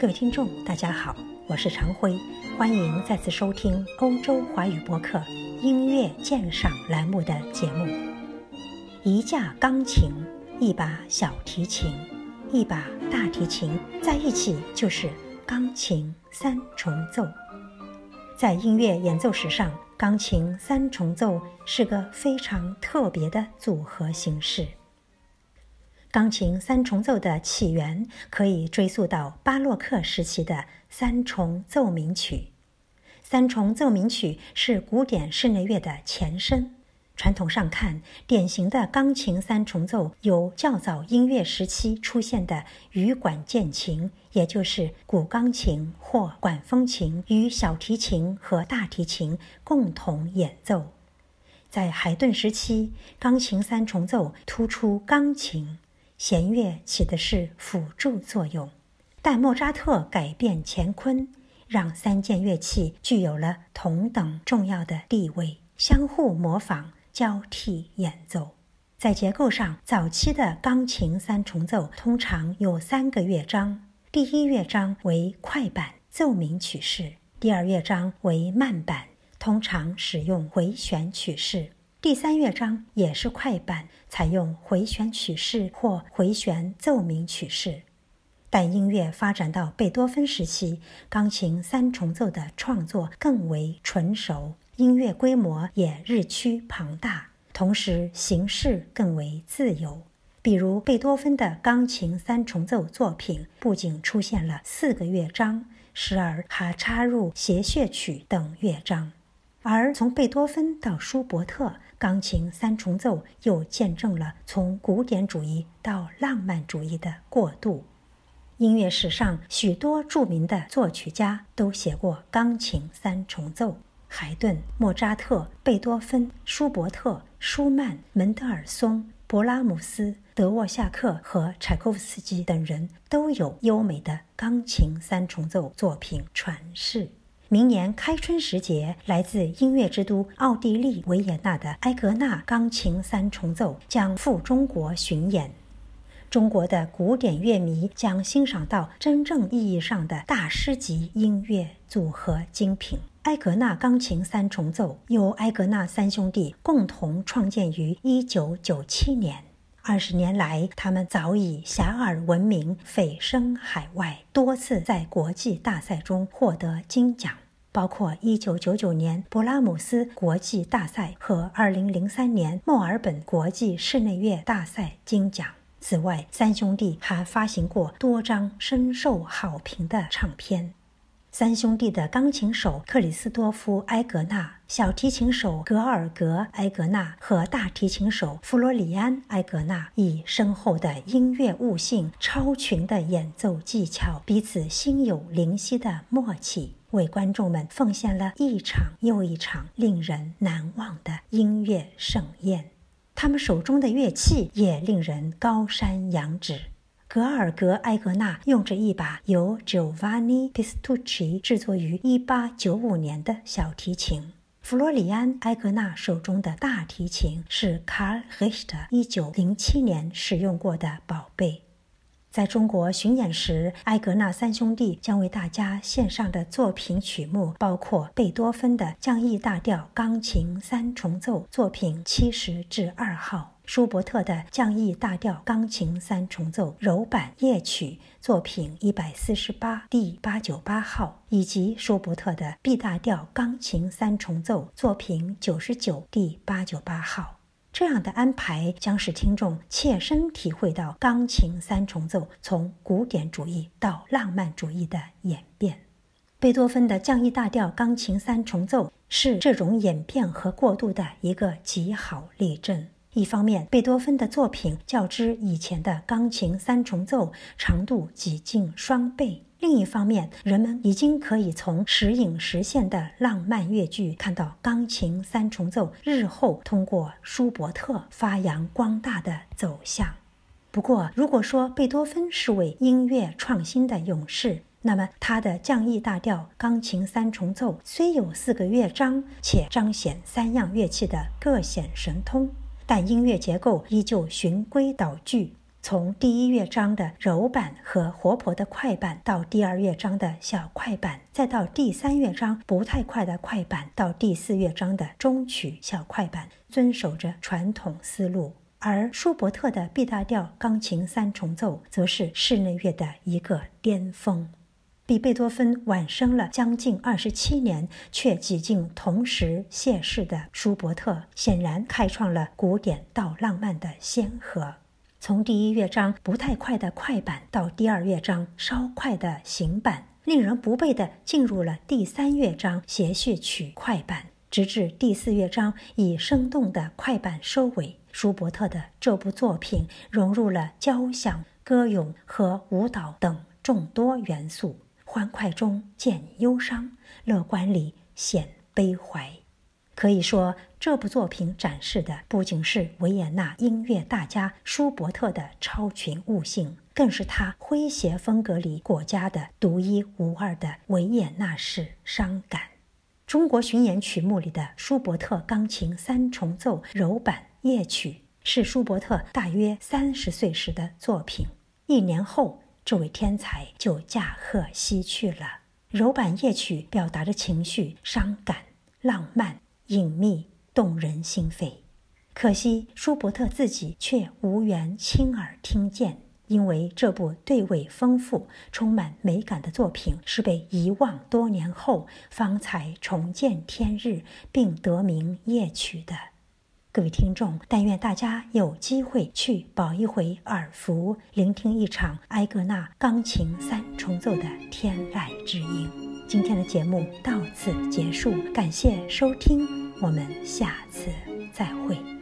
各位听众，大家好，我是常辉，欢迎再次收听欧洲华语播客音乐鉴赏栏目的节目。一架钢琴，一把小提琴，一把大提琴在一起就是钢琴三重奏。在音乐演奏史上，钢琴三重奏是个非常特别的组合形式。钢琴三重奏的起源可以追溯到巴洛克时期的三重奏鸣曲。三重奏鸣曲是古典室内乐的前身。传统上看，典型的钢琴三重奏由较早音乐时期出现的羽管键琴，也就是古钢琴或管风琴与小提琴和大提琴共同演奏。在海顿时期，钢琴三重奏突出钢琴。弦乐起的是辅助作用，但莫扎特改变乾坤，让三件乐器具有了同等重要的地位，相互模仿、交替演奏。在结构上，早期的钢琴三重奏通常有三个乐章：第一乐章为快板奏鸣曲式，第二乐章为慢板，通常使用回旋曲式。第三乐章也是快板，采用回旋曲式或回旋奏鸣曲式。但音乐发展到贝多芬时期，钢琴三重奏的创作更为纯熟，音乐规模也日趋庞大，同时形式更为自由。比如贝多芬的钢琴三重奏作品，不仅出现了四个乐章，时而还插入谐谑曲等乐章。而从贝多芬到舒伯特，钢琴三重奏又见证了从古典主义到浪漫主义的过渡。音乐史上许多著名的作曲家都写过钢琴三重奏，海顿、莫扎特、贝多芬、舒伯特、舒曼、门德尔松、勃拉姆斯、德沃夏克和柴可夫斯基等人都有优美的钢琴三重奏作品传世。明年开春时节，来自音乐之都奥地利维也纳的埃格纳钢琴三重奏将赴中国巡演。中国的古典乐迷将欣赏到真正意义上的大师级音乐组合精品。埃格纳钢琴三重奏由埃格纳三兄弟共同创建于1997年。二十年来，他们早已遐迩闻名，蜚声海外，多次在国际大赛中获得金奖，包括1999年勃拉姆斯国际大赛和2003年墨尔本国际室内乐大赛金奖。此外，三兄弟还发行过多张深受好评的唱片。三兄弟的钢琴手克里斯多夫·埃格纳、小提琴手格尔格·埃格纳和大提琴手弗罗里安·埃格纳以深厚的音乐悟性、超群的演奏技巧，彼此心有灵犀的默契，为观众们奉献了一场又一场令人难忘的音乐盛宴。他们手中的乐器也令人高山仰止。格尔格·埃格纳用着一把由 Giovanni Pistucci 制作于1895年的小提琴，弗罗里安·埃格纳手中的大提琴是 Carl Richter 1907年使用过的宝贝。在中国巡演时，埃格纳三兄弟将为大家献上的作品曲目包括贝多芬的降 E 大调钢琴三重奏作品七十至二号。舒伯特的降 E 大调钢琴三重奏柔板夜曲作品一百四十八第八九八号，以及舒伯特的 B 大调钢琴三重奏作品九十九第八九八号。这样的安排将使听众切身体会到钢琴三重奏从古典主义到浪漫主义的演变。贝多芬的降 E 大调钢琴三重奏是这种演变和过渡的一个极好例证。一方面，贝多芬的作品较之以前的钢琴三重奏长度几近双倍；另一方面，人们已经可以从时隐时现的浪漫乐剧看到钢琴三重奏日后通过舒伯特发扬光大的走向。不过，如果说贝多芬是位音乐创新的勇士，那么他的降 E 大调钢琴三重奏虽有四个乐章，且彰显三样乐器的各显神通。但音乐结构依旧循规蹈矩，从第一乐章的柔板和活泼的快板，到第二乐章的小快板，再到第三乐章不太快的快板，到第四乐章的中曲小快板，遵守着传统思路。而舒伯特的 B 大调钢琴三重奏，则是室内乐的一个巅峰。比贝多芬晚生了将近二十七年，却几近同时谢世的舒伯特，显然开创了古典到浪漫的先河。从第一乐章不太快的快板，到第二乐章稍快的行板，令人不备的进入了第三乐章谐谑曲快板，直至第四乐章以生动的快板收尾。舒伯特的这部作品融入了交响、歌咏和舞蹈等众多元素。欢快中见忧伤，乐观里显悲怀。可以说，这部作品展示的不仅是维也纳音乐大家舒伯特的超群悟性，更是他诙谐风格里国家的独一无二的维也纳式伤感。中国巡演曲目里的舒伯特钢琴三重奏柔板夜曲，是舒伯特大约三十岁时的作品。一年后。这位天才就驾鹤西去了。柔板夜曲表达着情绪，伤感、浪漫、隐秘、动人心扉。可惜舒伯特自己却无缘亲耳听见，因为这部对位丰富、充满美感的作品是被遗忘多年后方才重见天日，并得名夜曲的。各位听众，但愿大家有机会去饱一回耳福，聆听一场埃格纳钢琴三重奏的天籁之音。今天的节目到此结束，感谢收听，我们下次再会。